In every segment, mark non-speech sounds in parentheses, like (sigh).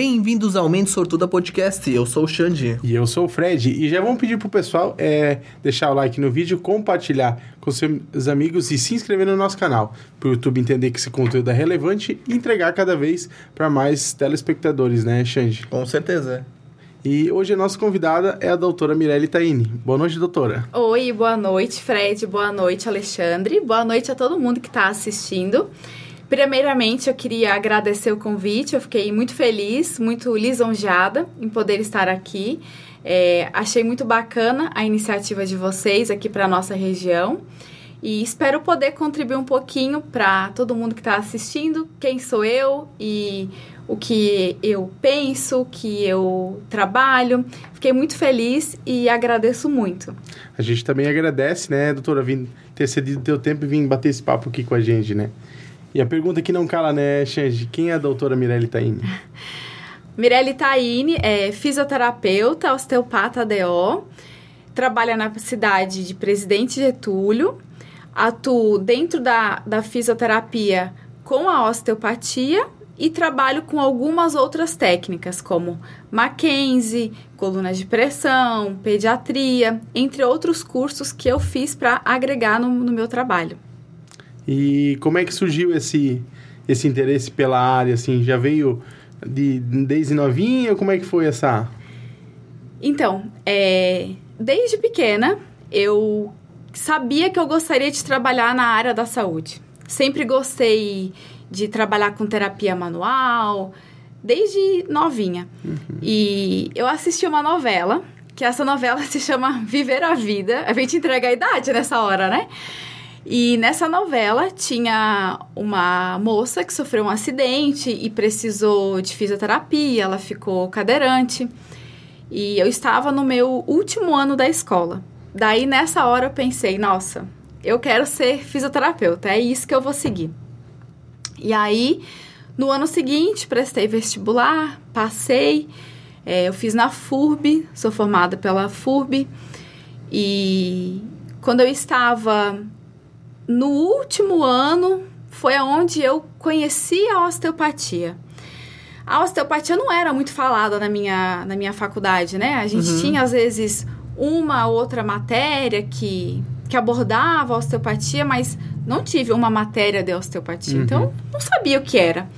Bem-vindos ao Mente Sortuda Podcast. Eu sou o Xande. E eu sou o Fred. E já vamos pedir pro pessoal é, deixar o like no vídeo, compartilhar com seus amigos e se inscrever no nosso canal. Para o YouTube entender que esse conteúdo é relevante e entregar cada vez para mais telespectadores, né, Xande? Com certeza. E hoje a nossa convidada é a doutora Mirelle Taini. Boa noite, doutora. Oi, boa noite, Fred. Boa noite, Alexandre. Boa noite a todo mundo que está assistindo. Primeiramente, eu queria agradecer o convite. Eu fiquei muito feliz, muito lisonjeada em poder estar aqui. É, achei muito bacana a iniciativa de vocês aqui para a nossa região. E espero poder contribuir um pouquinho para todo mundo que está assistindo, quem sou eu e o que eu penso, o que eu trabalho. Fiquei muito feliz e agradeço muito. A gente também agradece, né, doutora, vir ter cedido teu tempo e vir bater esse papo aqui com a gente, né? E a pergunta que não cala, né, Xande? Quem é a doutora Mirelle Taini? (laughs) Mirelle Taini é fisioterapeuta, osteopata DO, trabalha na cidade de Presidente Getúlio, atuo dentro da, da fisioterapia com a osteopatia e trabalho com algumas outras técnicas, como Mackenzie, coluna de pressão, pediatria, entre outros cursos que eu fiz para agregar no, no meu trabalho. E como é que surgiu esse, esse interesse pela área, assim? Já veio de, desde novinha? Como é que foi essa... Então, é, desde pequena, eu sabia que eu gostaria de trabalhar na área da saúde. Sempre gostei de trabalhar com terapia manual, desde novinha. Uhum. E eu assisti uma novela, que essa novela (laughs) se chama Viver a Vida. A gente entrega a idade nessa hora, né? E nessa novela tinha uma moça que sofreu um acidente e precisou de fisioterapia, ela ficou cadeirante. E eu estava no meu último ano da escola. Daí nessa hora eu pensei, nossa, eu quero ser fisioterapeuta, é isso que eu vou seguir. E aí, no ano seguinte, prestei vestibular, passei, é, eu fiz na FURB, sou formada pela FURB. E quando eu estava no último ano foi aonde eu conheci a osteopatia. A osteopatia não era muito falada na minha, na minha faculdade, né? A gente uhum. tinha, às vezes, uma outra matéria que, que abordava a osteopatia, mas não tive uma matéria de osteopatia. Uhum. Então, não sabia o que era.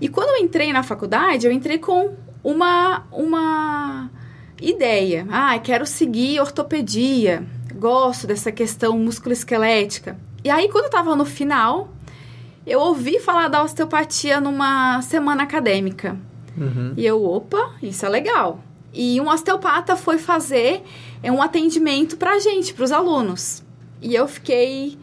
E quando eu entrei na faculdade, eu entrei com uma, uma ideia. Ah, quero seguir ortopedia gosto dessa questão musculoesquelética. E aí, quando eu tava no final, eu ouvi falar da osteopatia numa semana acadêmica. Uhum. E eu, opa, isso é legal. E um osteopata foi fazer é, um atendimento pra gente, pros alunos. E eu fiquei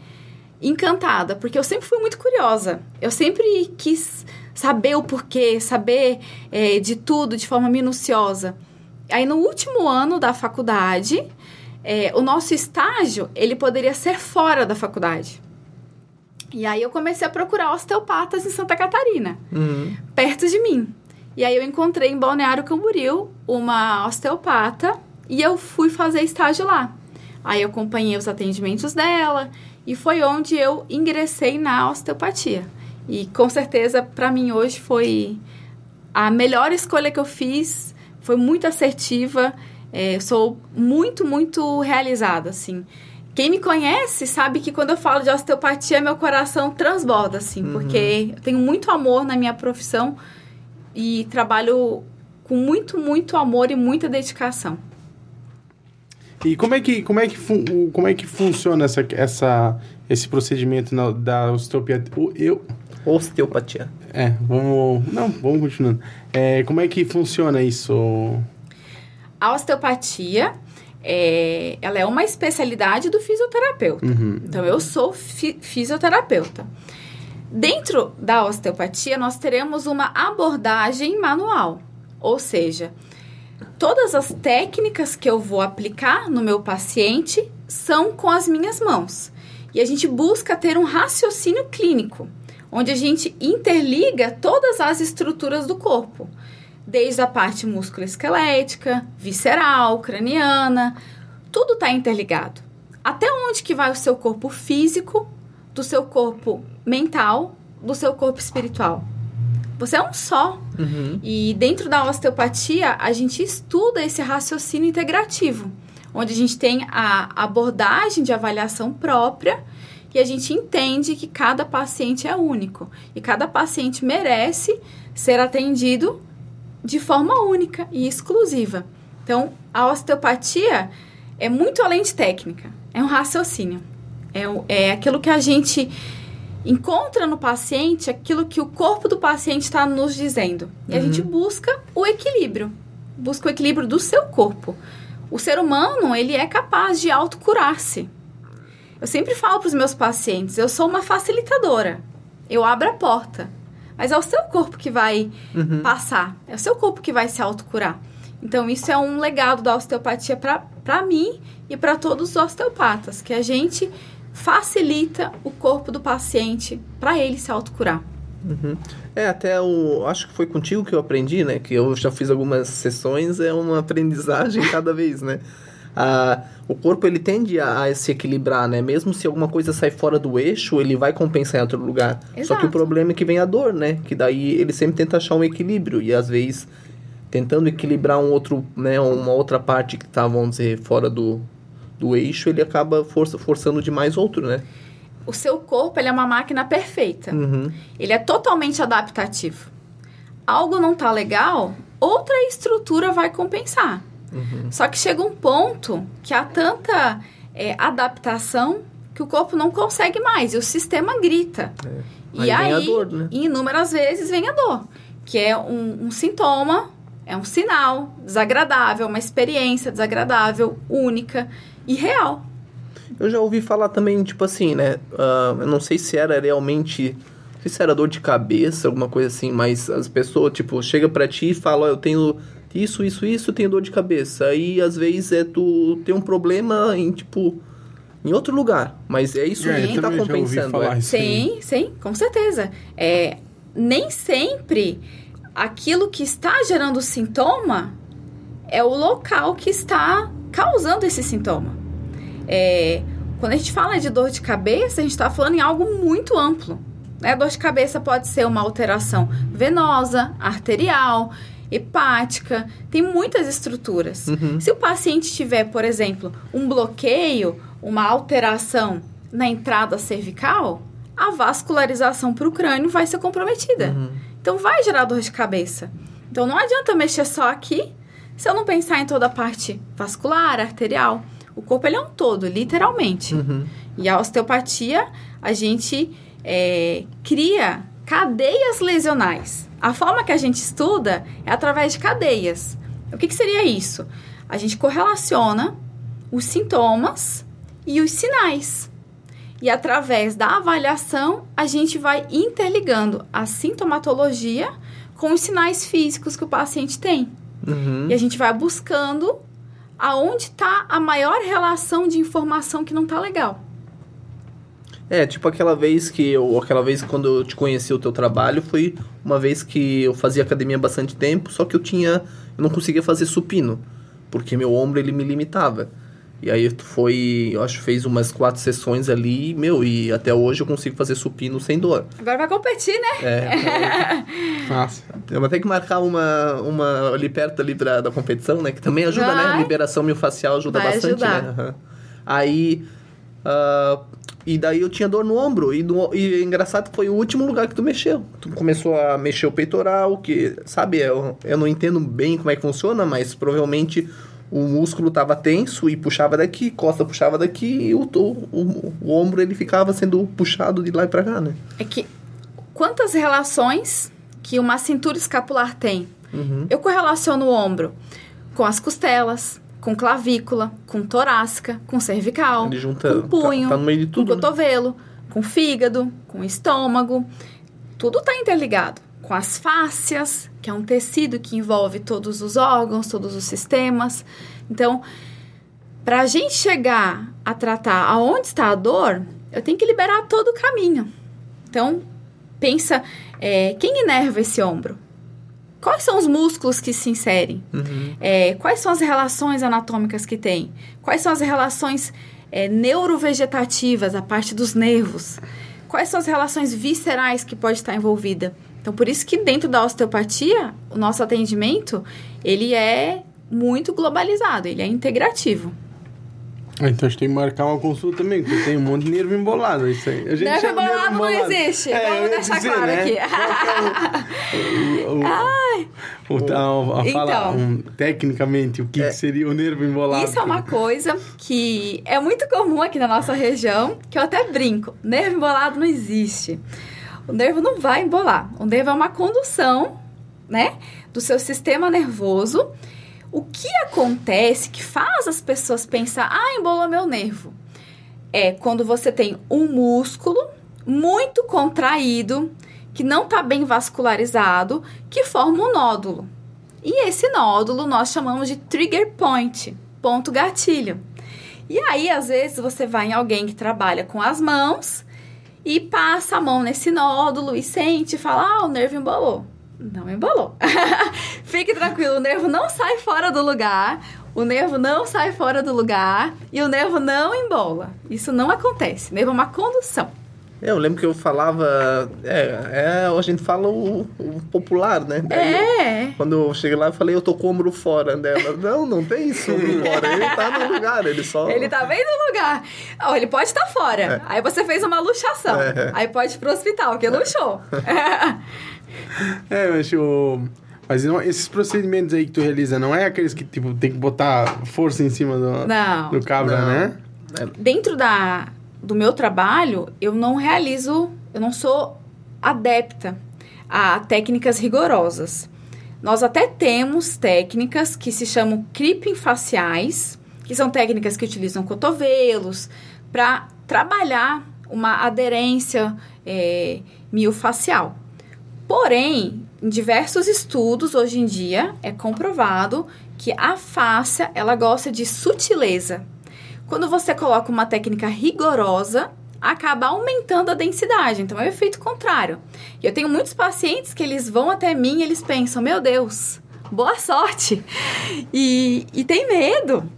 encantada, porque eu sempre fui muito curiosa. Eu sempre quis saber o porquê, saber é, de tudo de forma minuciosa. Aí, no último ano da faculdade, é, o nosso estágio, ele poderia ser fora da faculdade. E aí eu comecei a procurar osteopatas em Santa Catarina, uhum. perto de mim. E aí eu encontrei em Balneário Camboriú uma osteopata e eu fui fazer estágio lá. Aí eu acompanhei os atendimentos dela e foi onde eu ingressei na osteopatia. E com certeza para mim hoje foi a melhor escolha que eu fiz, foi muito assertiva é, sou muito, muito realizada, assim. Quem me conhece sabe que quando eu falo de osteopatia, meu coração transborda, assim, uhum. porque eu tenho muito amor na minha profissão e trabalho com muito, muito amor e muita dedicação. E como é que, como é que, como é que funciona essa, essa, esse procedimento na, da osteopatia? Eu... Osteopatia. É, vamos... Não, vamos continuando. É, como é que funciona isso? A osteopatia, é, ela é uma especialidade do fisioterapeuta. Uhum. Então, eu sou fi fisioterapeuta. Dentro da osteopatia, nós teremos uma abordagem manual, ou seja, todas as técnicas que eu vou aplicar no meu paciente são com as minhas mãos. E a gente busca ter um raciocínio clínico, onde a gente interliga todas as estruturas do corpo desde a parte musculoesquelética, visceral, craniana, tudo está interligado. Até onde que vai o seu corpo físico, do seu corpo mental, do seu corpo espiritual? Você é um só. Uhum. E dentro da osteopatia, a gente estuda esse raciocínio integrativo, onde a gente tem a abordagem de avaliação própria e a gente entende que cada paciente é único e cada paciente merece ser atendido de forma única e exclusiva. Então, a osteopatia é muito além de técnica, é um raciocínio. É, é aquilo que a gente encontra no paciente, aquilo que o corpo do paciente está nos dizendo. E a gente busca o equilíbrio, busca o equilíbrio do seu corpo. O ser humano, ele é capaz de autocurar-se. Eu sempre falo para os meus pacientes, eu sou uma facilitadora. Eu abro a porta. Mas é o seu corpo que vai passar. É o seu corpo que vai se autocurar. Então, isso é um legado da osteopatia para mim e para todos os osteopatas, que a gente facilita o corpo do paciente para ele se autocurar. É, até o. Acho que foi contigo que eu aprendi, né? Que eu já fiz algumas sessões, é uma aprendizagem (laughs) cada vez, né? Ah, o corpo ele tende a, a se equilibrar, né? Mesmo se alguma coisa sai fora do eixo, ele vai compensar em outro lugar. Só que Exato. o problema é que vem a dor, né? Que daí ele sempre tenta achar um equilíbrio e às vezes tentando equilibrar um outro, né, uma outra parte que tá, vamos dizer, fora do, do eixo, ele acaba força, forçando demais outro, né? O seu corpo ele é uma máquina perfeita. Uhum. Ele é totalmente adaptativo. Algo não tá legal, outra estrutura vai compensar. Só que chega um ponto que há tanta é, adaptação que o corpo não consegue mais e o sistema grita. Aí E aí, dor, né? inúmeras vezes vem a dor, que é um, um sintoma, é um sinal desagradável, uma experiência desagradável, única e real. Eu já ouvi falar também, tipo assim, né? ah, eu não sei se era realmente. Não sei se era dor de cabeça, alguma coisa assim, mas as pessoas, tipo, chega pra ti e fala, ó, eu tenho isso, isso, isso, eu tenho dor de cabeça. Aí, às vezes, é tu tem um problema em, tipo, em outro lugar. Mas é isso É, que tá também já ouvi compensando. falar é. isso. Sim, sim, com certeza. É, nem sempre aquilo que está gerando sintoma é o local que está causando esse sintoma. É, quando a gente fala de dor de cabeça, a gente está falando em algo muito amplo. Né? Dor de cabeça pode ser uma alteração venosa, arterial, hepática, tem muitas estruturas. Se o paciente tiver, por exemplo, um bloqueio, uma alteração na entrada cervical, a vascularização para o crânio vai ser comprometida. Então vai gerar dor de cabeça. Então não adianta mexer só aqui se eu não pensar em toda a parte vascular, arterial. O corpo ele é um todo, literalmente. E a osteopatia, a gente é, cria cadeias lesionais. A forma que a gente estuda é através de cadeias. O que, que seria isso? A gente correlaciona os sintomas e os sinais. E através da avaliação, a gente vai interligando a sintomatologia com os sinais físicos que o paciente tem. Uhum. E a gente vai buscando aonde está a maior relação de informação que não está legal. É, tipo aquela vez que eu, aquela vez quando eu te conheci o teu trabalho, foi uma vez que eu fazia academia há bastante tempo, só que eu tinha, eu não conseguia fazer supino, porque meu ombro ele me limitava. E aí tu foi, eu acho fez umas quatro sessões ali, meu, e até hoje eu consigo fazer supino sem dor. Agora vai competir, né? É, (laughs) Massa. eu vou ter que marcar uma, uma ali perto ali pra, da competição, né? Que também ajuda, né? Vai. Liberação miofascial ajuda Vai bastante, ajudar. né? Aham. Aí. ah, e daí eu tinha dor no ombro. E, do, e engraçado que foi o último lugar que tu mexeu. Tu começou a mexer o peitoral, que, sabe, eu, eu não entendo bem como é que funciona, mas provavelmente o músculo tava tenso e puxava daqui, costa puxava daqui, e o, o, o, o ombro ele ficava sendo puxado de lá e pra cá, né? É que quantas relações que uma cintura escapular tem? Eu correlaciono o ombro com as costelas, com clavícula, com torácica, com cervical, Ele junta- com punho, tá- tá no meio de tudo, com né? cotovelo, com fígado, com estômago. Tudo está interligado. Com as fáscias, que é um tecido que envolve todos os órgãos, todos os sistemas. Então, para a gente chegar a tratar aonde está a dor, eu tenho que liberar todo o caminho. Então, pensa, é, quem inerva esse ombro? Quais são os músculos que se inserem? É, quais são as relações anatômicas que tem? Quais são as relações é, neurovegetativas, a parte dos nervos? Quais são as relações viscerais que pode estar envolvida? Então, por isso que dentro da osteopatia, o nosso atendimento, ele é muito globalizado, ele é integrativo. Ah, então a gente tem que marcar uma consulta também, porque tem um monte de nervo embolado. Isso aí. A gente Nervo chama embolado não embolado. existe. É, Vamos deixar dizer, claro né? aqui. É o, o, o, o, a, a fala, Então. um, tecnicamente, o que, que seria o nervo embolado? Isso é uma coisa que é muito comum aqui na nossa região, que eu até brinco. Nervo embolado não existe. O nervo não vai embolar. O nervo é uma condução, né, do seu sistema nervoso. O que acontece que faz as pessoas pensar, ah, embolou meu nervo? É quando você tem um músculo muito contraído, que não está bem vascularizado, que forma um nódulo. E esse nódulo nós chamamos de trigger point, ponto gatilho. E aí, às vezes, você vai em alguém que trabalha com as mãos e passa a mão nesse nódulo e sente e fala: Ah, o nervo embolou. Não embolou. (laughs) Fique tranquilo, o nervo não sai fora do lugar, o nervo não sai fora do lugar e o nervo não embola. Isso não acontece. O nervo é uma condução. É, eu lembro que eu falava. É, é a gente fala o, o popular, né? Daí eu- É. Quando eu cheguei lá, eu falei, eu tô com o ombro fora dela. Não, não tem isso, ombro fora. Ele tá no lugar, ele só. (laughs) Ele tá bem no lugar. Ó, ele pode estar fora. Aí você fez uma luxação. É. Aí pode ir pro hospital, que luxou. É, (laughs) (laughs) mas o... Mas não- esses procedimentos aí que tu realiza, não é aqueles que, tipo, tem que botar força em cima do, Não. do cabra, Não. né? Dentro da, do meu trabalho, eu não realizo, eu não sou adepta a técnicas rigorosas. Nós até temos técnicas que se chamam creeping faciais, que são técnicas que utilizam cotovelos para trabalhar uma aderência é, miofacial. Porém, em diversos estudos hoje em dia é comprovado que a fáscia ela gosta de sutileza. Quando você coloca uma técnica rigorosa, acaba aumentando a densidade. Então é o efeito contrário. E eu tenho muitos pacientes que eles vão até mim e eles pensam: meu Deus, boa sorte! E, e tem medo.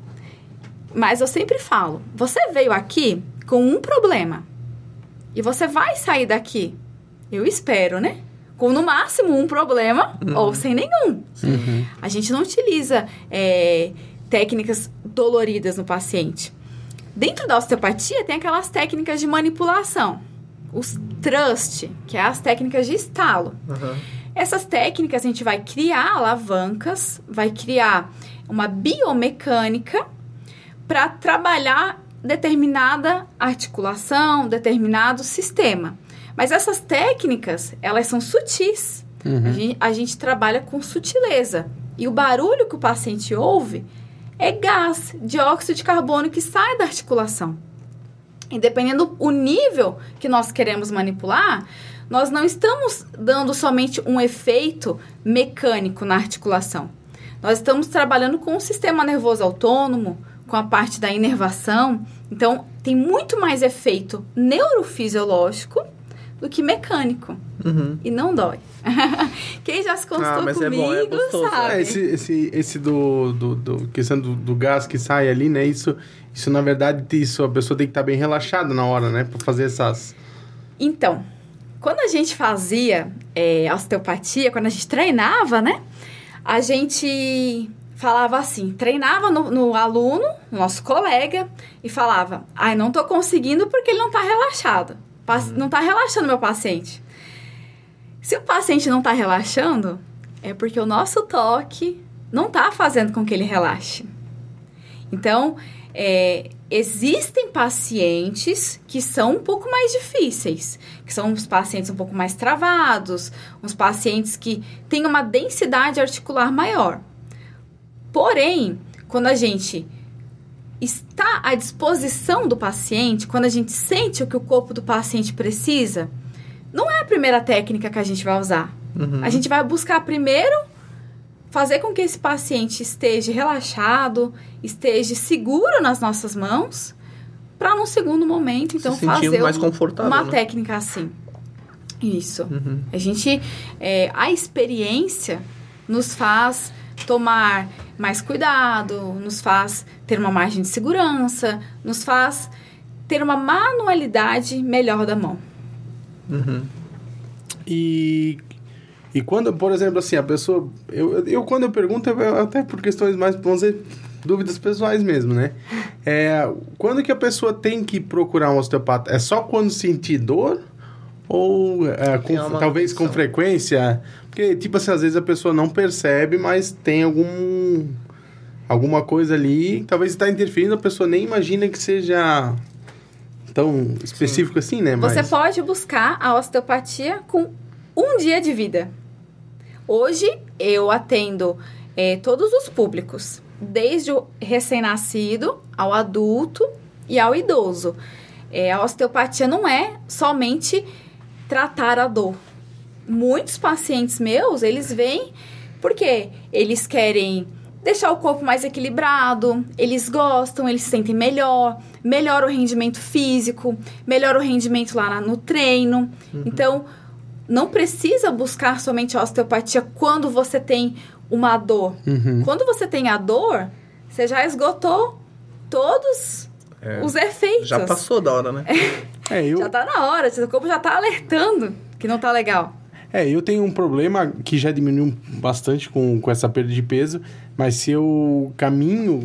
Mas eu sempre falo: você veio aqui com um problema e você vai sair daqui. Eu espero, né? Com no máximo um problema ou sem nenhum. A gente não utiliza é, técnicas doloridas no paciente. Dentro da osteopatia tem aquelas técnicas de manipulação. Os trust, que é as técnicas de estalo. Aham. Essas técnicas a gente vai criar alavancas, vai criar uma biomecânica para trabalhar determinada articulação, determinado sistema. Mas essas técnicas, elas são sutis. A, gente, a gente trabalha com sutileza. E o barulho que o paciente ouve é gás, dióxido de carbono que sai da articulação. E dependendo o nível que nós queremos manipular, nós não estamos dando somente um efeito mecânico na articulação. Nós estamos trabalhando com o sistema nervoso autônomo, com a parte da inervação. Então, tem muito mais efeito neurofisiológico do que mecânico. Uhum. E não dói. (laughs) Quem já se consultou Ah, mas é comigo bom, é gostoso. sabe. É, esse, esse, esse do, do, do questão do, do gás que sai ali, né? Isso, isso na verdade, isso, a pessoa tem que estar bem relaxada na hora, né? Pra fazer essas... Então, quando a gente fazia é, osteopatia, quando a gente treinava, né? A gente falava assim, treinava no, no aluno, no nosso colega, e falava, ai, não tô conseguindo porque ele não tá relaxado. Pac- Não tá relaxando meu paciente. Se o paciente não tá relaxando, é porque o nosso toque não tá fazendo com que ele relaxe. Então, é, existem pacientes que são um pouco mais difíceis, que são os pacientes um pouco mais travados, uns pacientes que têm uma densidade articular maior. Porém, quando a gente está à disposição do paciente, quando a gente sente o que o corpo do paciente precisa, não é a primeira técnica que a gente vai usar. Uhum. A gente vai buscar primeiro fazer com que esse paciente esteja relaxado, esteja seguro nas nossas mãos, para num segundo momento, então, Se fazer mais um- confortável, uma né? técnica assim. Isso. Uhum. A gente, é, a experiência nos faz tomar mais cuidado, nos faz ter uma margem de segurança, nos faz ter uma manualidade melhor da mão. Uhum. E E quando, por exemplo, assim, a pessoa. Eu, eu quando eu pergunto, eu, até por questões mais, vamos dizer, dúvidas pessoais mesmo, né? É, quando que a pessoa tem que procurar um osteopata? É só quando sentir dor? Ou é, com, talvez com frequência? Porque, tipo assim, às vezes a pessoa não percebe, mas tem algum. Alguma coisa ali, talvez está interferindo, a pessoa nem imagina que seja tão específico Sim. assim, né? Mas... Você pode buscar a osteopatia com um dia de vida. Hoje eu atendo é, todos os públicos, desde o recém-nascido ao adulto e ao idoso. É, a osteopatia não é somente tratar a dor. Muitos pacientes meus, eles vêm porque eles querem deixar o corpo mais equilibrado, eles gostam, eles se sentem melhor, melhora o rendimento físico, melhora o rendimento lá no treino. Uhum. Então, não precisa buscar somente a osteopatia quando você tem uma dor. Uhum. Quando você tem a dor, você já esgotou todos é, os efeitos. Já passou da hora, né? É, eu... Já tá na hora, seu corpo já tá alertando que não tá legal. É, eu tenho um problema que já diminuiu bastante com, com essa perda de peso, mas se eu caminho,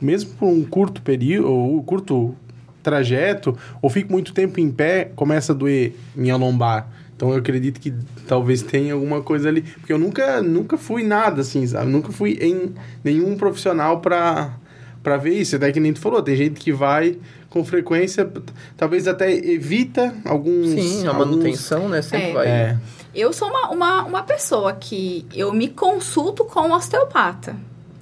mesmo por um curto período, ou curto trajeto, ou fico muito tempo em pé, começa a doer minha lombar. Então eu acredito que talvez tenha alguma coisa ali. Porque eu nunca, nunca fui nada assim, sabe? Nunca fui em nenhum profissional para para ver isso. Até que nem tu falou, tem gente que vai com frequência, talvez até evita alguns. Sim, a alguns... manutenção, né? Sempre é. vai. É. Eu sou uma, uma, uma pessoa que eu me consulto com um osteopata.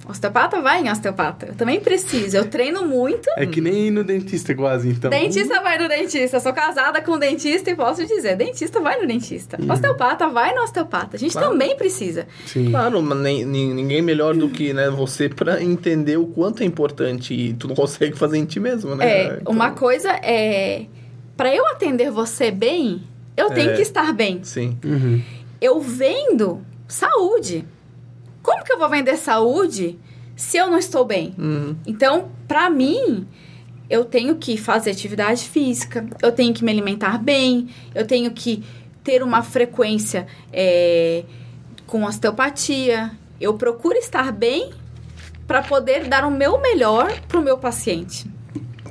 Osteopata vai em osteopata. Eu também preciso. Eu treino muito. É que nem ir no dentista quase, então. Dentista vai no dentista. Eu sou casada com um dentista e posso dizer, dentista vai no dentista. Uhum. Osteopata vai no osteopata. A gente claro. também precisa. Sim. Claro, mas nem, ninguém melhor do que né, você para entender o quanto é importante e tu não consegue fazer em ti mesmo, né? É, então... uma coisa é... Para eu atender você bem, eu tenho é, que estar bem. Sim. Uhum. Eu vendo saúde. Como que eu vou vender saúde se eu não estou bem? Uhum. Então, para mim, eu tenho que fazer atividade física, eu tenho que me alimentar bem, eu tenho que ter uma frequência é, com osteopatia. Eu procuro estar bem para poder dar o meu melhor para o meu paciente.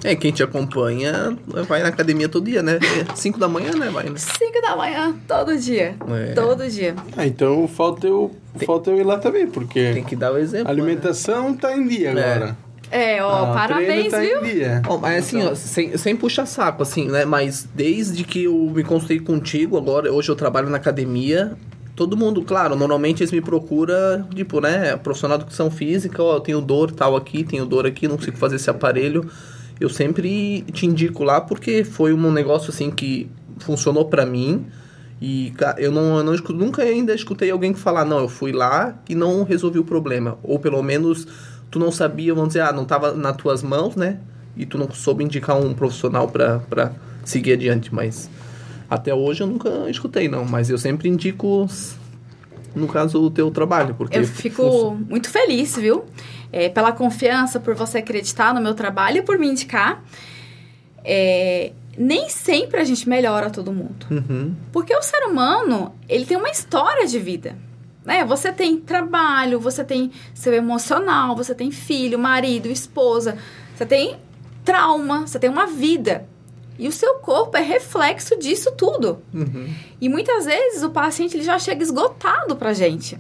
É, quem te acompanha vai na academia todo dia, né? 5 da manhã, né? Vai, 5 né? da manhã, todo dia. É. Todo dia. Ah, então falta eu, tem, falta eu ir lá também, porque. Tem que dar o exemplo. A alimentação né? tá em dia é. agora. É, ó, ah, parabéns, tá viu? Ó, mas assim, então... ó, sem, sem puxar saco, assim, né? Mas desde que eu me consultei contigo, agora, hoje eu trabalho na academia, todo mundo, claro, normalmente eles me procuram, tipo, né, profissional de educação física, ó, eu tenho dor tal aqui, tenho dor aqui, não consigo fazer esse aparelho eu sempre te indico lá porque foi um negócio assim que funcionou para mim. E eu não, eu não nunca ainda escutei alguém que falar, não, eu fui lá e não resolvi o problema. Ou pelo menos tu não sabia, vamos dizer, ah, não estava nas tuas mãos, né? E tu não soube indicar um profissional para seguir adiante. Mas até hoje eu nunca escutei, não. Mas eu sempre indico, no caso, o teu trabalho. Porque eu fico muito feliz, viu? é, pela confiança, por você acreditar no meu trabalho e por me indicar. É, nem sempre a gente melhora todo mundo. Uhum. Porque o ser humano, ele tem uma história de vida. Né? Você tem trabalho, você tem seu emocional, você tem filho, marido, esposa, você tem trauma, você tem uma vida. E o seu corpo é reflexo disso tudo. Uhum. E muitas vezes o paciente ele já chega esgotado pra gente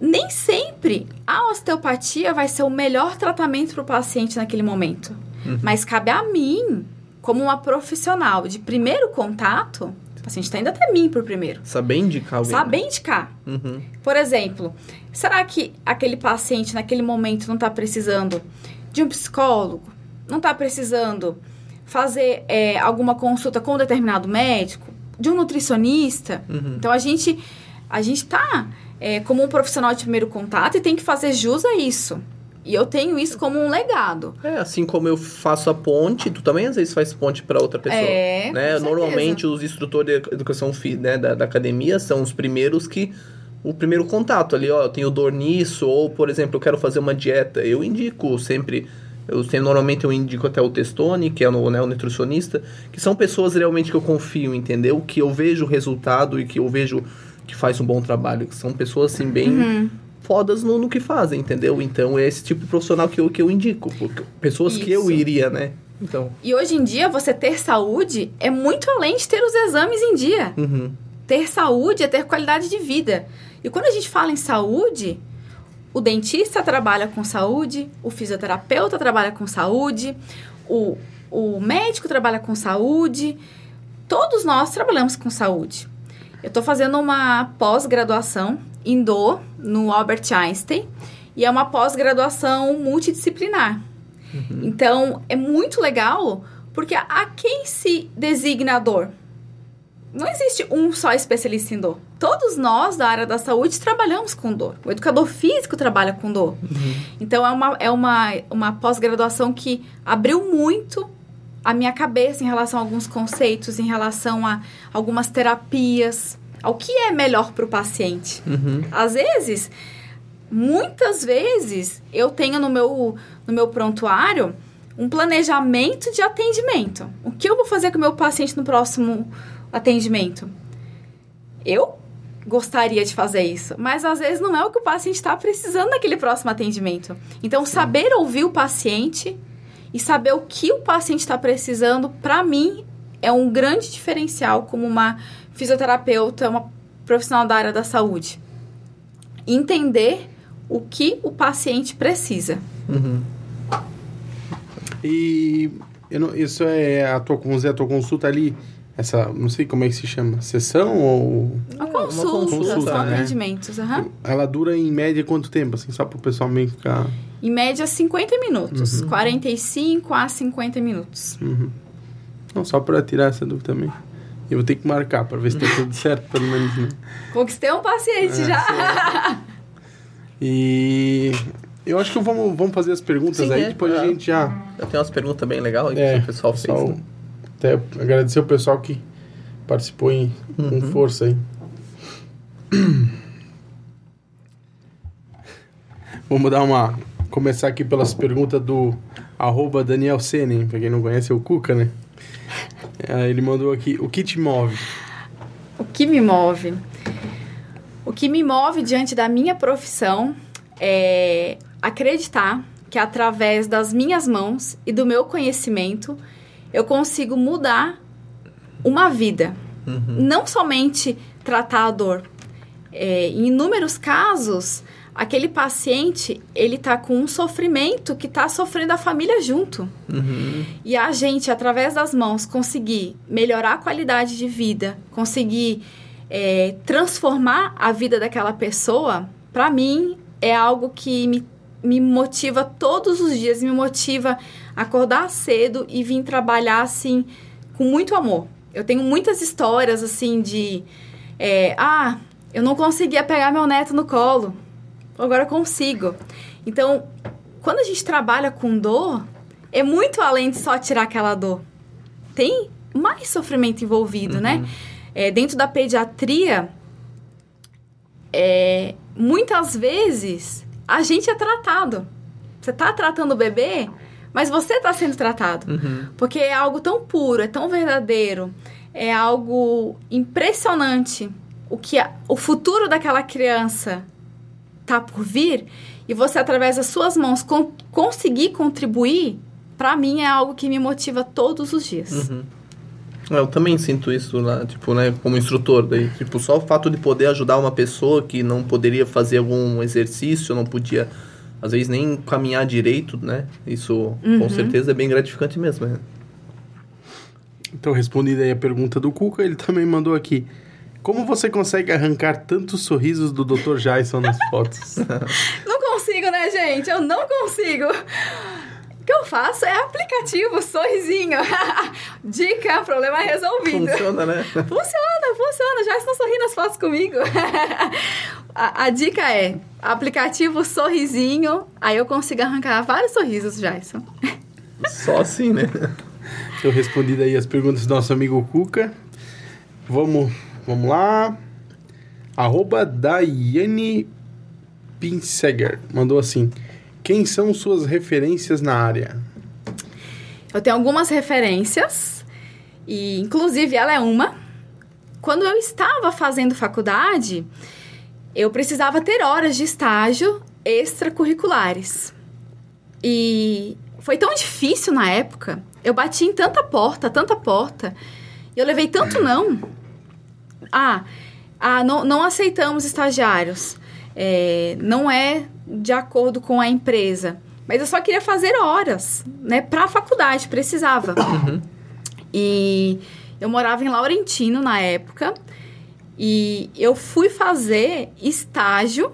nem sempre a osteopatia vai ser o melhor tratamento para o paciente naquele momento. Uhum. Mas cabe a mim, como uma profissional de primeiro contato, o paciente está indo até mim por primeiro. Saber indicar alguém. Saber né? indicar. Uhum. Por exemplo, será que aquele paciente naquele momento não está precisando de um psicólogo? Não está precisando fazer é, alguma consulta com um determinado médico? De um nutricionista? Uhum. Então a gente a gente está é, como um profissional de primeiro contato e tem que fazer jus a isso. E eu tenho isso como um legado. É, assim como eu faço a ponte, tu também às vezes faz ponte para outra pessoa. É, né? Normalmente os instrutores de educação né, da, da, academia são os primeiros que. O primeiro contato ali, ó, eu tenho dor nisso, ou, por exemplo, eu quero fazer uma dieta. Eu indico sempre. Eu normalmente eu indico até o Testone, que é o, né, o nutricionista, que são pessoas realmente que eu confio, entendeu? Que eu vejo o resultado e que eu vejo que faz um bom trabalho, que são pessoas assim bem fodas no, no que fazem, entendeu? Então é esse tipo de profissional que eu, que eu indico, porque- pessoas que eu Isso. iria, né? Então, E hoje em dia, você ter saúde é muito além de ter os exames em dia. uhum, Ter saúde é ter qualidade de vida. E quando a gente fala em saúde, o dentista trabalha com saúde, o fisioterapeuta trabalha com saúde, o, o médico trabalha com saúde, todos nós trabalhamos com saúde. Eu estou fazendo uma pós-graduação em DO no Albert Einstein e é uma pós-graduação multidisciplinar. Então é muito legal porque a, a quem se designa a dor? Não existe um só especialista em dor. Todos nós da área da saúde trabalhamos com dor. O educador físico trabalha com dor. Então é uma, é uma, uma pós-graduação que abriu muito a minha cabeça em relação a alguns conceitos, em relação a algumas terapias, ao que é melhor para o paciente. uhum, Às vezes, muitas vezes, eu tenho no meu, no meu prontuário um planejamento de atendimento. O que eu vou fazer com o meu paciente no próximo atendimento? Eu gostaria de fazer isso, mas às vezes não é o que o paciente está precisando naquele próximo atendimento. Então, saber ouvir o paciente e saber o que o paciente está precisando, para mim, é um grande diferencial como uma fisioterapeuta, uma profissional da área da saúde. Entender o que o paciente precisa. uhum. E não- isso é a tua, a tua consulta ali, essa, não sei como é que se chama, sessão ou Uma É, uma consulta, consulta, são né? atendimentos. aham. ela dura em média quanto tempo, assim, só para o pessoal meio que ficar... Em média, 50 minutos. 45 a 50 minutos. Uhum. Não, só para tirar essa dúvida também. Eu vou ter que marcar para ver se tá tudo certo, pelo menos, né? (laughs) Conquistei um paciente já. E eu acho que vamos, vamos fazer as perguntas Sim, aí, é. depois a Ah. gente já... Já tem umas perguntas bem legais aí É, que o pessoal fez. Só né? Até agradecer o pessoal que participou em, com força aí. (coughs) Vamos dar uma. Começar aqui pelas perguntas do arroba Daniel Senen, pra quem não conhece, é o Cuca, né? (laughs) É, ele mandou aqui, o que te move? O que me move? O que me move diante da minha profissão é acreditar que através das minhas mãos e do meu conhecimento eu consigo mudar uma vida. Não somente tratar a dor. É, em inúmeros casos, aquele paciente ele tá com um sofrimento que tá sofrendo a família junto. Uhum. E a gente, através das mãos, conseguir melhorar a qualidade de vida, conseguir é, transformar a vida daquela pessoa, para mim é algo que me, me motiva todos os dias, me motiva a acordar cedo e vir trabalhar assim com muito amor. Eu tenho muitas histórias assim de é, ah, eu não conseguia pegar meu neto no colo, agora eu consigo. Então, quando a gente trabalha com dor, é muito além de só tirar aquela dor. Tem mais sofrimento envolvido, né? É, dentro da pediatria, é, muitas vezes a gente é tratado. Você tá tratando o bebê, mas você tá sendo tratado. Uhum. Porque é algo tão puro, é tão verdadeiro, é algo impressionante. O que a- o futuro daquela criança tá por vir e você através das suas mãos con- conseguir contribuir, para mim é algo que me motiva todos os dias. Eu também sinto isso lá, tipo, né, como instrutor. Daí, tipo, só o fato de poder ajudar uma pessoa que não poderia fazer algum exercício, não podia, às vezes, nem caminhar direito, né? Isso, com certeza, é bem gratificante mesmo, né? Então, respondida aí a pergunta do Cuca, ele também mandou aqui. Como você consegue arrancar tantos sorrisos do Dr. Jason nas fotos? (laughs) Não consigo, né, gente? Eu não consigo. O que eu faço é aplicativo, sorrisinho. (laughs) Dica, problema resolvido. Funciona, né? (laughs) Funciona, funciona. Já estão sorrindo as fotos comigo. (laughs) a, a dica é aplicativo sorrisinho. Aí eu consigo arrancar vários sorrisos, Jason. Só assim, né? Eu respondi daí as perguntas do nosso amigo Cuca. Vamos, vamos lá. Arroba Daiane Pinseger mandou assim. Quem são suas referências na área? Eu tenho algumas referências. E, inclusive, ela é uma. quando eu estava fazendo faculdade, eu precisava ter horas de estágio extracurriculares. E foi tão difícil na época. Eu bati em tanta porta, tanta porta. E eu levei tanto não. Ah, ah não, não aceitamos estagiários. É, não é de acordo com a empresa. Mas eu só queria fazer horas, né? Pra faculdade, precisava. Uhum. E eu morava em Laurentino na época. E eu fui fazer estágio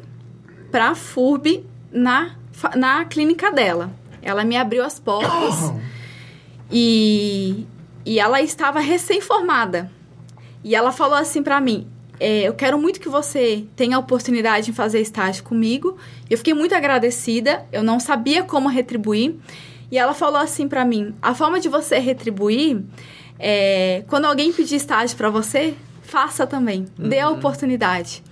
pra FURB na, na clínica dela. Ela me abriu as portas (coughs) e, e ela estava recém-formada. E ela falou assim para mim: é, Eu quero muito que você tenha a oportunidade de fazer estágio comigo. Eu fiquei muito agradecida, eu não sabia como retribuir. E ela falou assim para mim: A forma de você retribuir é quando alguém pedir estágio para você, faça também, uhum. dê a uhum. oportunidade.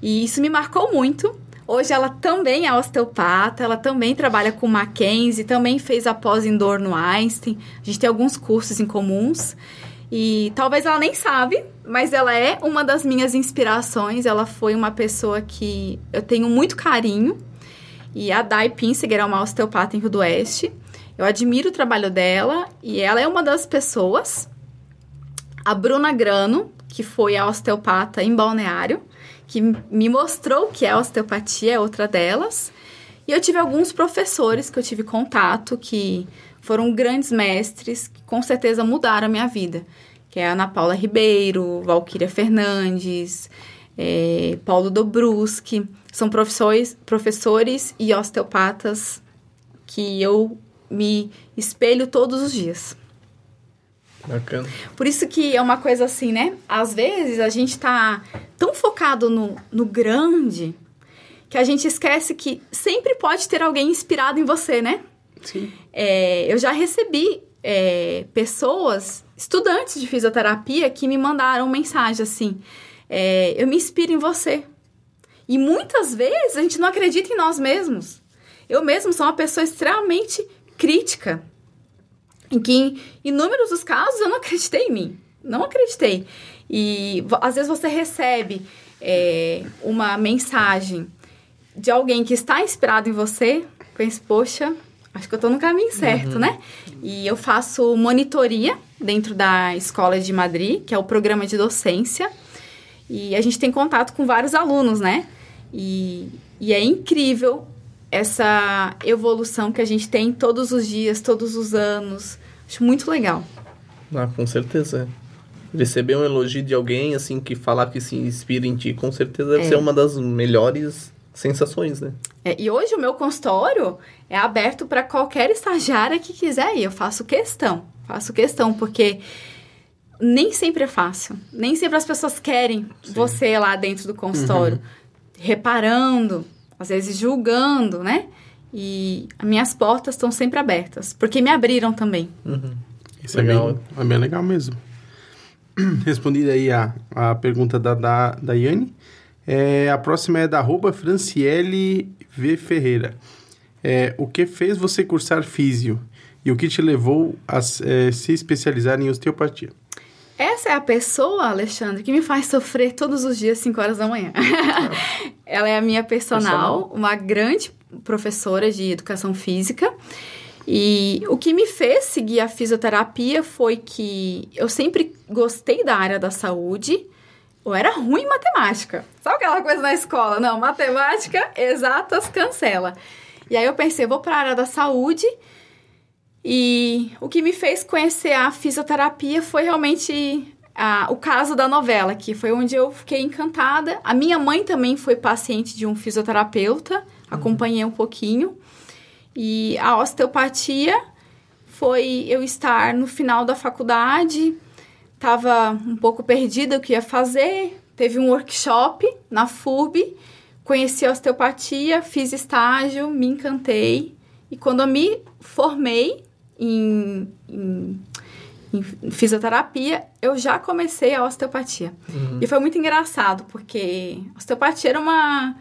E isso me marcou muito. Hoje ela também é osteopata, ela também trabalha com Mackenzie, também fez a pós em dor no Einstein. A gente tem alguns cursos em comuns. E talvez ela nem sabe, mas ela é uma das minhas inspirações. Ela foi uma pessoa que eu tenho muito carinho. E a Dai Pinseger é uma osteopata em Rio do Oeste. Eu admiro o trabalho dela e ela é uma das pessoas. A Bruna Grano, que foi a osteopata em Balneário, que me mostrou que é osteopatia, é outra delas. E eu tive alguns professores que eu tive contato que foram grandes mestres que com certeza mudaram a minha vida. Que é a Ana Paula Ribeiro, Valquíria Fernandes, é, Paulo Dobruski. São professores, professores e osteopatas que eu me espelho todos os dias. Bacana. Por isso que é uma coisa assim, né? Às vezes a gente tá tão focado no, no grande que a gente esquece que sempre pode ter alguém inspirado em você, né? Sim. É, eu já recebi é, pessoas, estudantes de fisioterapia, que me mandaram mensagem assim: é, Eu me inspiro em você. E muitas vezes a gente não acredita em nós mesmos. Eu mesmo sou uma pessoa extremamente crítica em que em inúmeros dos casos eu não acreditei em mim. Não acreditei. E às vezes você recebe é, uma mensagem de alguém que está inspirado em você, pensa, poxa, acho que eu estou no caminho certo, uhum. né? E eu faço monitoria dentro da Escola de Madrid, que é o programa de docência. E a gente tem contato com vários alunos, né? E, e é incrível essa evolução que a gente tem todos os dias, todos os anos. Acho muito legal. Ah, com certeza. Receber um elogio de alguém, assim, que falar que se inspira em ti, com certeza deve é. ser uma das melhores sensações, né? É, e hoje o meu consultório é aberto para qualquer estagiária que quiser ir. Eu faço questão, faço questão, porque nem sempre é fácil. Nem sempre as pessoas querem Sim. você lá dentro do consultório, uhum. reparando, às vezes julgando, né? E as minhas portas estão sempre abertas, porque me abriram também. Uhum. Isso legal. É, bem, é bem legal mesmo. (clears throat) Respondida aí a, a pergunta da, da, da Yane. É, a próxima é da arroba Franciele V. Ferreira. É, o que fez você cursar físio e o que te levou a é, se especializar em osteopatia? Essa é a pessoa, Alexandre, que me faz sofrer todos os dias 5 horas da manhã. (laughs) Ela é a minha personal, personal, uma grande professora de educação física. E o que me fez seguir a fisioterapia foi que eu sempre gostei da área da saúde. Eu era ruim em matemática. Sabe aquela coisa na escola? Não, matemática, exatas, cancela. E aí eu pensei, vou para a área da saúde e o que me fez conhecer a fisioterapia foi realmente a, o caso da novela, que foi onde eu fiquei encantada. A minha mãe também foi paciente de um fisioterapeuta, acompanhei um pouquinho. E a osteopatia foi eu estar no final da faculdade, estava um pouco perdida o que ia fazer. Teve um workshop na FUB, conheci a osteopatia, fiz estágio, me encantei. E quando eu me formei, em, em, em fisioterapia, eu já comecei a osteopatia. Uhum. E foi muito engraçado, porque osteopatia era uma,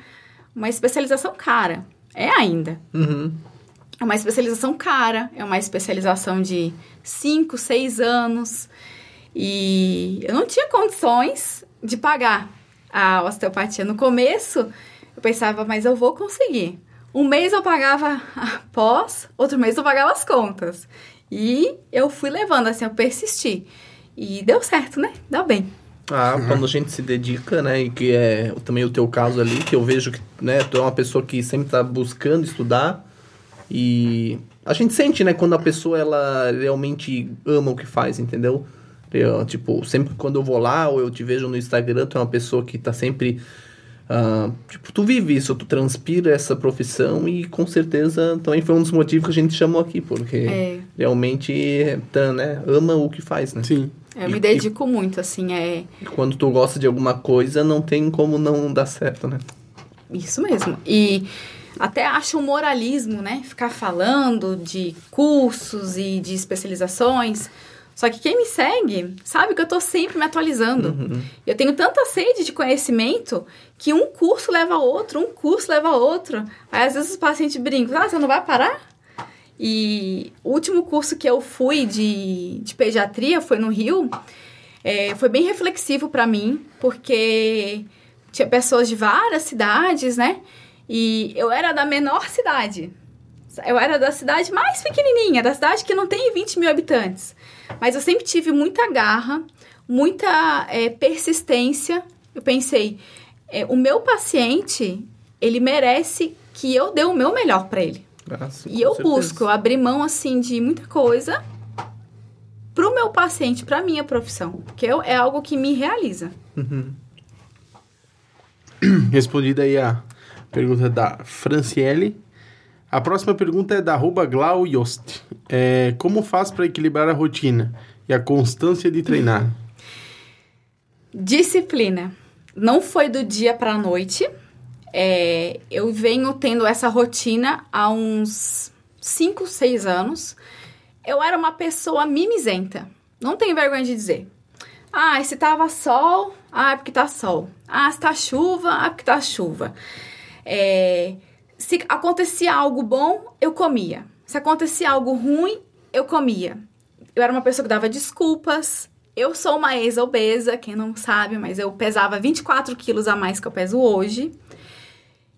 uma especialização cara. É ainda. Uhum. É uma especialização cara, é uma especialização de 5, 6 anos. E eu não tinha condições de pagar a osteopatia. No começo, eu pensava, mas eu vou conseguir. Um mês eu pagava a pós, outro mês eu pagava as contas. E eu fui levando, assim, eu persisti. E deu certo, né? Deu bem. Ah, quando a gente se dedica, né, e que é também o teu caso ali, que eu vejo que, né, tu é uma pessoa que sempre tá buscando estudar e a gente sente, né, quando a pessoa, ela realmente ama o que faz, entendeu? Eu, tipo, sempre quando eu vou lá ou eu te vejo no Instagram, tu é uma pessoa que tá sempre... ah, tipo, tu vive isso, tu transpira essa profissão e com certeza também foi um dos motivos que a gente chamou aqui, porque É. realmente, tá, né, ama o que faz, né? Sim. Eu E- me dedico muito, assim, é E Quando tu gosta de alguma coisa, não tem como não dar certo, né? isso mesmo. E até acho um moralismo, né? Ficar falando de cursos e de especializações. Só que quem me segue sabe que eu tô sempre me atualizando. Eu tenho tanta sede de conhecimento que um curso leva a outro, um curso leva a outro. Aí às vezes os pacientes brincam, ah, você não vai parar? E o último curso que eu fui de, de pediatria foi no Rio. É, foi bem reflexivo para mim, porque tinha pessoas de várias cidades, né? E eu era da menor cidade. Eu era da cidade mais pequenininha, da cidade que não tem 20 mil habitantes. Mas eu sempre tive muita garra, muita é, persistência. Eu pensei, é, o meu paciente, ele merece que eu dê o meu melhor para ele. Ah, sim, E eu certeza. busco, eu abri mão, assim, de muita coisa pro meu paciente, pra minha profissão. Porque eu- é algo que me realiza. (clears throat) Respondida aí a pergunta da Franciele. A próxima pergunta é da arroba Glau Yost. É, como faz para equilibrar a rotina e a constância de treinar? (laughs) Disciplina. Não foi do dia pra noite. É, eu venho tendo essa rotina há uns 5, 6 anos. Eu era uma pessoa mimizenta. Não tenho vergonha de dizer. Ah, se tava sol, ah, é porque tá sol. Ah, se tá chuva, ah, é porque tá chuva. É, se acontecia algo bom, eu comia. Se acontecia algo ruim, eu comia. Eu era uma pessoa que dava desculpas. Eu sou uma ex-obesa, quem não sabe, mas eu pesava 24 quilos a mais que eu peso hoje.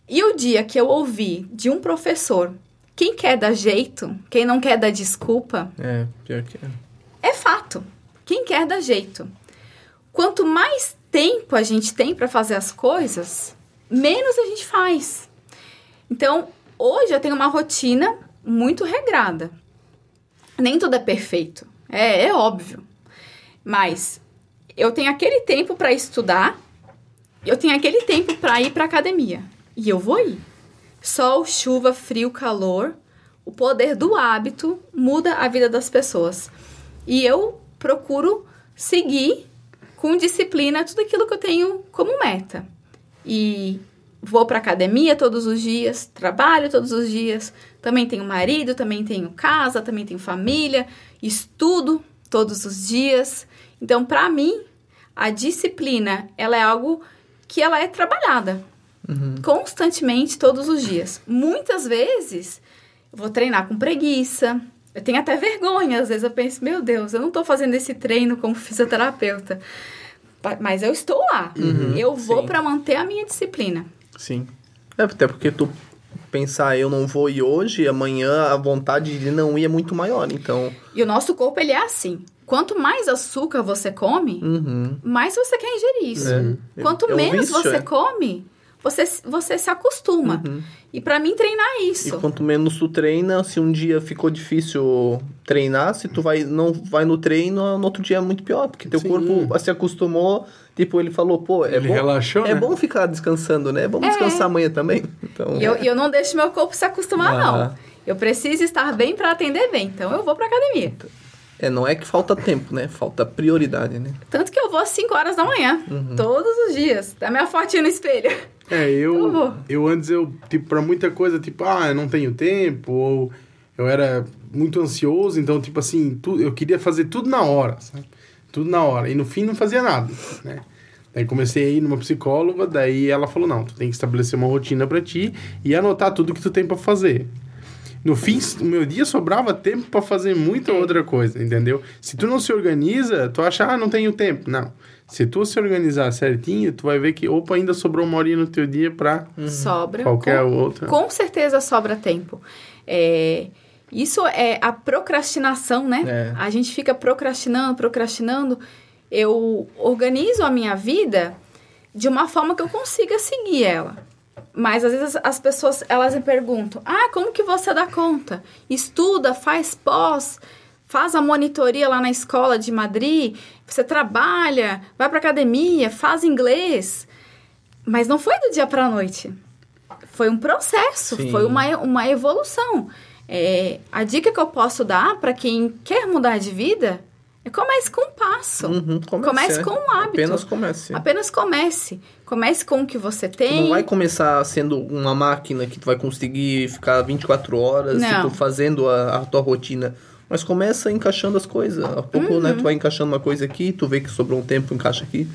E o dia que eu ouvi de um professor, quem quer dar jeito, quem não quer dar desculpa, É, pior que é. é fato. Quem quer dá jeito. Quanto mais tempo a gente tem para fazer as coisas, menos a gente faz. Então, hoje eu tenho uma rotina muito regrada. Nem tudo é perfeito, é, é óbvio. Mas eu tenho aquele tempo para estudar, eu tenho aquele tempo para ir para academia e eu vou ir. Sol, chuva, frio, calor, o poder do hábito muda a vida das pessoas. E eu procuro seguir com disciplina tudo aquilo que eu tenho como meta. E vou para academia todos os dias, trabalho todos os dias, também tenho marido, também tenho casa, também tenho família, estudo todos os dias. Então, para mim, a disciplina, ela é algo que ela é trabalhada constantemente todos os dias. Muitas vezes eu vou treinar com preguiça. Eu tenho até vergonha, às vezes eu penso, meu Deus, eu não tô fazendo esse treino como (laughs) fisioterapeuta. Mas eu estou lá. eu vou para manter a minha disciplina. Sim. É, até porque tu pensar, eu não vou ir hoje, amanhã a vontade de não ir é muito maior, então... E o nosso corpo, ele é assim. Quanto mais açúcar você come, Uhum. mais você quer ingerir isso. É. Quanto É um menos vício, você é. come, você, você se acostuma. E para mim, treinar é E isso. quanto menos tu treina, se um dia ficou difícil treinar, se tu vai, não vai no treino, no outro dia é muito pior, porque teu Sim. corpo se acostumou, tipo, ele falou, pô, é Ele bom, relaxou, é né? bom ficar descansando, né? Vamos descansar amanhã também. Então, E eu, e eu não deixo meu corpo se acostumar, Ah. não. Eu preciso estar bem para atender bem. Então, eu vou pra academia. é, não é que falta tempo, né? Falta prioridade, né? Tanto que eu vou às 5 horas da manhã. Uhum. Todos os dias. Dá minha fotinha no espelho. É, Eu eu, vou. eu antes, eu, tipo, pra muita coisa, tipo, ah, eu não tenho tempo, ou eu era muito ansioso, então, tipo assim, tu, eu queria fazer tudo na hora, sabe? Tudo na hora. E no fim não fazia nada, né? Daí comecei a ir numa psicóloga, daí ela falou, não, tu tem que estabelecer uma rotina pra ti e anotar tudo que tu tem pra fazer. no fim, o meu dia sobrava tempo pra fazer muita outra coisa, entendeu? Se tu não se organiza, tu acha, ah, não tenho tempo. Não. Se tu se organizar certinho, tu vai ver que, opa, ainda sobrou uma horinha no teu dia pra Sobra. qualquer com, outra. com certeza sobra tempo. É, isso é a procrastinação, né? É. A gente fica procrastinando, procrastinando. Eu organizo a minha vida de uma forma que eu consiga seguir ela. Mas às vezes as pessoas elas me perguntam: "Ah, como que você dá conta? Estuda, faz pós, faz a monitoria lá na escola de Madrid, você trabalha, vai para academia, faz inglês". Mas não foi do dia para a noite. Foi um processo, Sim. foi uma, uma evolução. É, a dica que eu posso dar para quem quer mudar de vida é comece com um passo. Uhum, Comece né? com um hábito. Apenas comece. Apenas comece. Comece com o que você Tu tem. não vai começar sendo uma máquina que tu vai conseguir ficar 24 horas Não. tipo, fazendo a, a tua rotina. Mas começa encaixando as coisas. A pouco, né, tu vai encaixando uma coisa aqui, tu vê que sobrou um tempo, encaixa aqui.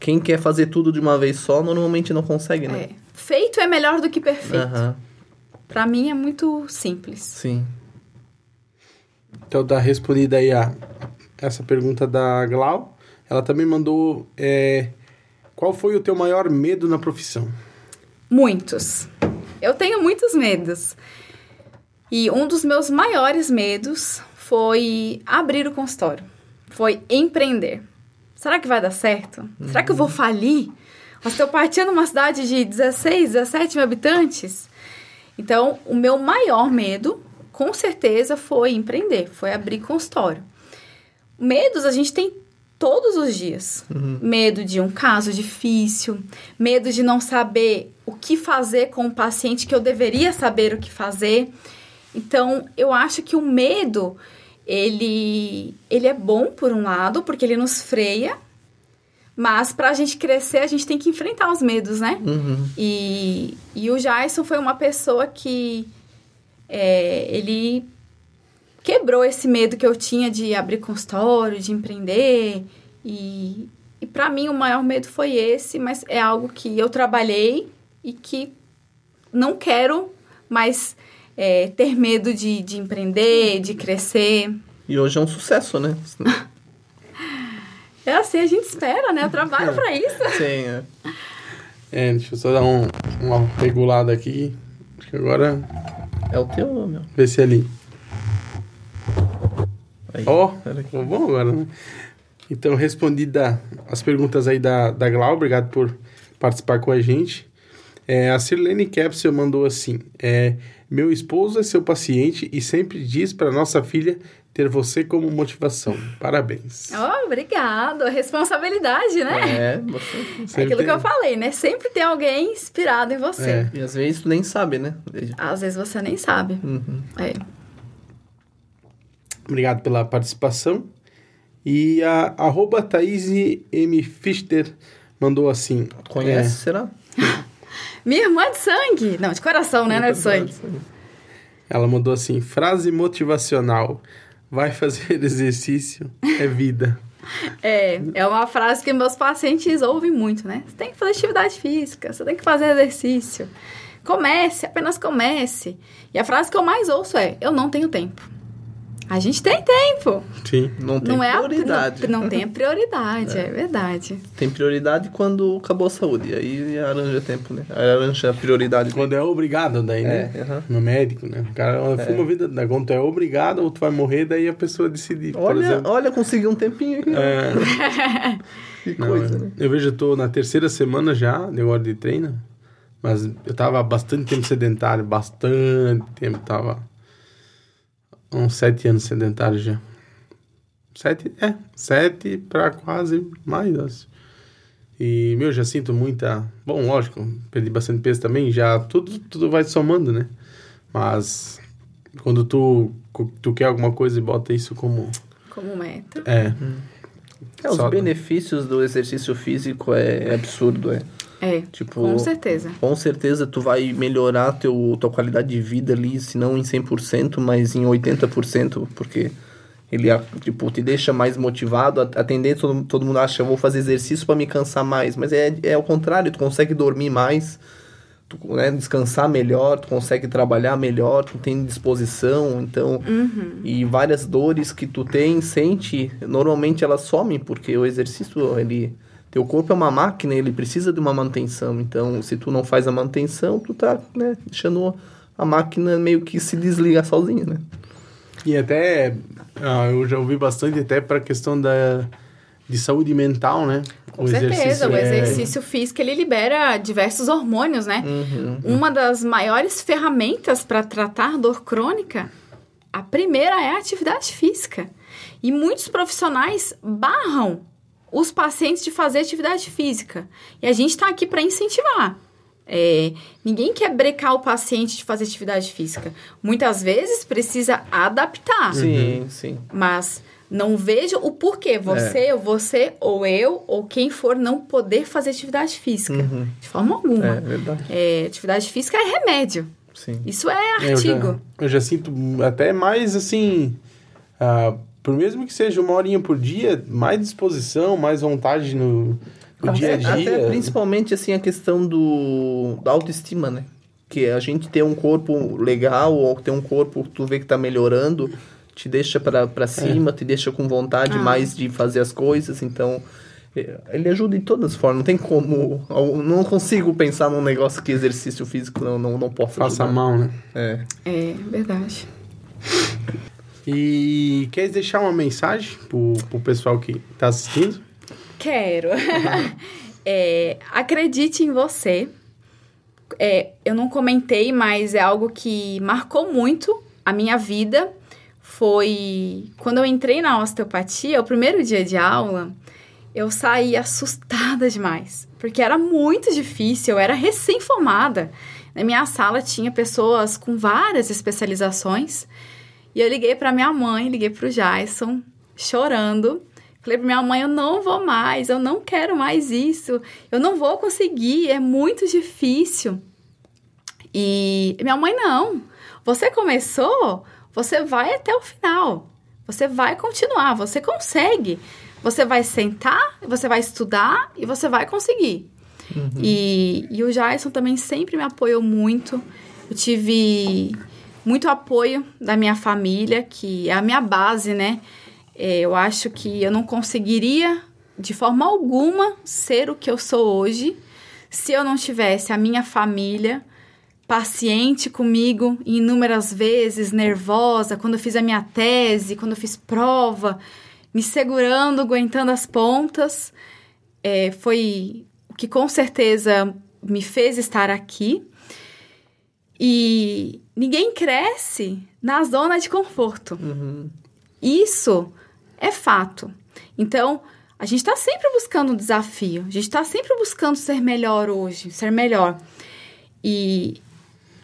Quem quer fazer tudo de uma vez só, normalmente não consegue, né? É, feito é melhor do que perfeito. Aham, Pra mim é muito simples. sim. Então, dá respondida aí a essa pergunta da Glau. Ela também mandou é, qual foi o teu maior medo na profissão? Muitos. Eu tenho muitos medos. E um dos meus maiores medos foi abrir o consultório. Foi empreender. Será que vai dar certo? Será que eu vou falir? Osteopatia numa cidade de 16, 17 mil habitantes? Então, o meu maior medo, com certeza, foi empreender, foi abrir consultório. Medos a gente tem todos os dias. Medo de um caso difícil, medo de não saber o que fazer com o paciente que eu deveria saber o que fazer. Então, eu acho que o medo, ele, ele é bom por um lado, porque ele nos freia, mas para a gente crescer, a gente tem que enfrentar os medos, né? Uhum. E, e o Jason foi uma pessoa que é, ele quebrou esse medo que eu tinha de abrir consultório, de empreender. E, e para mim o maior medo foi esse, mas é algo que eu trabalhei e que não quero mais é, ter medo de, de empreender, de crescer. E hoje é um sucesso, né? É assim, a gente espera, né? Eu trabalho para isso. Sim, é. É, deixa eu só dar um, uma regulada aqui. Acho que agora, É o teu, meu. ver se é ali. Ó, ficou bom agora, né? Então, respondida as perguntas aí da, da Glau, obrigado por participar com a gente. É, a Sirlene Capsule mandou assim: é, Meu esposo é seu paciente e sempre diz para nossa filha ter você como motivação. Parabéns. Oh, obrigado. Responsabilidade, né? É, (laughs) você. É aquilo que tem- eu falei, né? Sempre tem alguém inspirado em você. É. E às vezes nem sabe, né? Às vezes você nem sabe. Uhum. É. Obrigado pela participação. E a arroba Thaís M. Fichter mandou assim: Conhece, é, será? (laughs) Minha irmã de sangue. Não, de coração, né? Não é de sangue. Ela mandou assim: frase motivacional. Vai fazer (laughs) exercício, é vida. (laughs) É, é uma frase que meus pacientes ouvem muito, né? Você tem que fazer atividade física, você tem que fazer exercício. Comece, apenas comece. E a frase que eu mais ouço é: Eu não tenho tempo. A gente tem tempo. Sim. Não tem não é prioridade. A, não, não tem a prioridade, (laughs) é. verdade. Tem prioridade quando acabou a saúde. Aí arranja tempo, né? Aí arranja a prioridade. Quando é obrigado, daí, né? É, aham. No médico, né? O cara fuma a vida da quando tu é obrigado ou tu vai morrer, daí a pessoa decide. por Olha, exemplo. olha, consegui um tempinho aqui. É, (laughs) Que não, coisa, eu- né? Eu vejo, eu tô na terceira semana já, de hora de treino. Mas eu tava há bastante tempo sedentário, bastante tempo. Tava uns sete anos sedentário já. Sete, é, sete pra quase mais, acho. E, meu, já sinto muita... Bom, lógico, perdi bastante peso também, já tudo, tudo vai somando, né? Mas quando tu, tu quer alguma coisa e bota isso como... Como meta. É, É, os benefícios do exercício físico é, é absurdo, é. É, Tipo, com certeza. Com certeza tu vai melhorar teu, tua qualidade de vida ali, se não em 100%, mas em 80%, porque ele, tipo, te deixa mais motivado. A, a tendência, todo, todo mundo acha, eu vou fazer exercício para me cansar mais, mas é, é ao contrário, tu consegue dormir mais, tu né, descansar melhor, tu consegue trabalhar melhor, tu tem disposição, então Uhum. e várias dores que tu tem, sente, normalmente elas somem porque o exercício ele teu corpo é uma máquina, ele precisa de uma manutenção. Então, se tu não faz a manutenção, tu tá, né, deixando a máquina meio que se desligar sozinha, né? E até, ah, eu já ouvi bastante até para a questão da, de saúde mental, né? Com certeza, o é- exercício físico ele libera diversos hormônios, né? Uhum. Uma das maiores ferramentas para tratar dor crônica, a primeira é a atividade física. E muitos profissionais barram os pacientes de fazer atividade física. E a gente está aqui para incentivar. É, ninguém quer brecar o paciente de fazer atividade física. Muitas vezes precisa adaptar. Sim, sim. Mas não vejo o porquê você, ou você, ou eu, ou quem for não poder fazer atividade física. De forma É alguma. verdade. É, atividade física é remédio. Sim. Isso é É, eu, já, artigo. eu já sinto até mais assim. ah, por mesmo que seja uma horinha por dia, mais disposição, mais vontade no, no dia a Até- dia. Até principalmente assim a questão do da autoestima, né? Que a gente ter um corpo legal ou ter um corpo que tu vê que tá melhorando, te deixa pra pra cima, te deixa com vontade Ah. mais de fazer as coisas, então eh, ele ajuda de todas as formas, não tem como, eu não consigo pensar num negócio que exercício físico não não, não possa Faça ajudar. mal, né? É. É verdade. E quer deixar uma mensagem pro, pro pessoal que tá assistindo? Quero. (laughs) É, acredite em você. É, eu não comentei, mas é algo que marcou muito a minha vida. Foi quando eu entrei na osteopatia, o primeiro dia de aula, eu saí assustada demais, porque era muito difícil, eu era recém-formada. Na minha sala tinha pessoas com várias especializações. E eu liguei para minha mãe, liguei para o Jason, chorando. Falei pra minha mãe, eu não vou mais, eu não quero mais isso, eu não vou conseguir, é muito difícil. E minha mãe, não, você começou, você vai até o final, você vai continuar, você consegue. Você vai sentar, você vai estudar e você vai conseguir. E, e o Jason também sempre me apoiou muito. Eu tive muito apoio da minha família, que é a minha base, né? É, eu acho que eu não conseguiria, de forma alguma, ser o que eu sou hoje se eu não tivesse a minha família paciente comigo inúmeras vezes, nervosa, quando eu fiz a minha tese, quando eu fiz prova, me segurando, aguentando as pontas. É, foi o que com certeza me fez estar aqui. E ninguém cresce na zona de conforto. Isso é fato. Então, a gente está sempre buscando um desafio, a gente está sempre buscando ser melhor hoje, ser melhor. E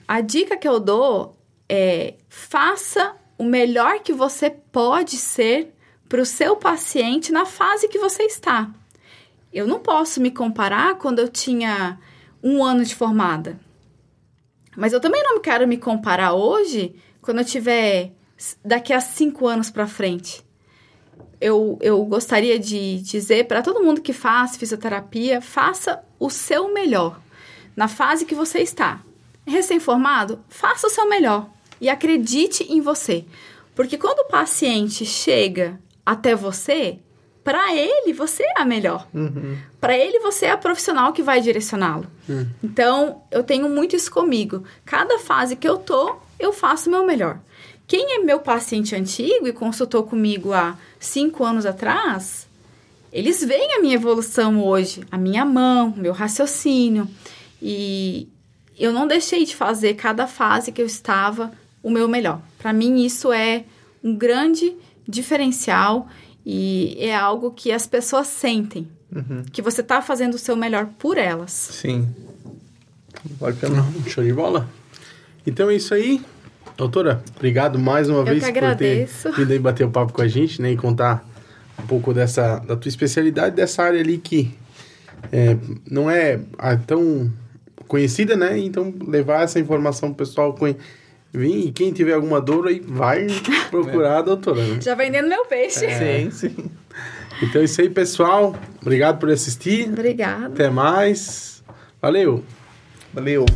a dica que eu dou é: faça o melhor que você pode ser para o seu paciente na fase que você está. Eu não posso me comparar quando eu tinha um ano de formada. Mas eu também não quero me comparar hoje quando eu tiver daqui a cinco anos para frente. Eu, eu gostaria de dizer para todo mundo que faz fisioterapia, faça o seu melhor na fase que você está. Recém-formado, faça o seu melhor e acredite em você. Porque quando o paciente chega até você, para ele você é a melhor. Para ele você é a profissional que vai direcioná-lo. Então, eu tenho muito isso comigo. Cada fase que eu tô, eu faço o meu melhor. Quem é meu paciente antigo e consultou comigo há cinco anos atrás, eles veem a minha evolução hoje, a minha mão, o meu raciocínio. E eu não deixei de fazer cada fase que eu estava o meu melhor. Para mim, isso é um grande diferencial e é algo que as pessoas sentem. Que você está fazendo o seu melhor por elas. Sim. Bacana. Show de bola. Então é isso aí. Doutora, obrigado mais uma vez que por ter vindo aí bater o papo com a gente, né? E contar um pouco dessa, da tua especialidade, dessa área ali que é, não é tão conhecida, né? Então levar essa informação pro pessoal vir e quem tiver alguma dor aí vai (laughs) procurar a doutora, né? Já vendendo meu peixe. Sim, sim. Então é isso aí, pessoal. Obrigado por assistir. Obrigada. Até mais. Valeu! Valeu.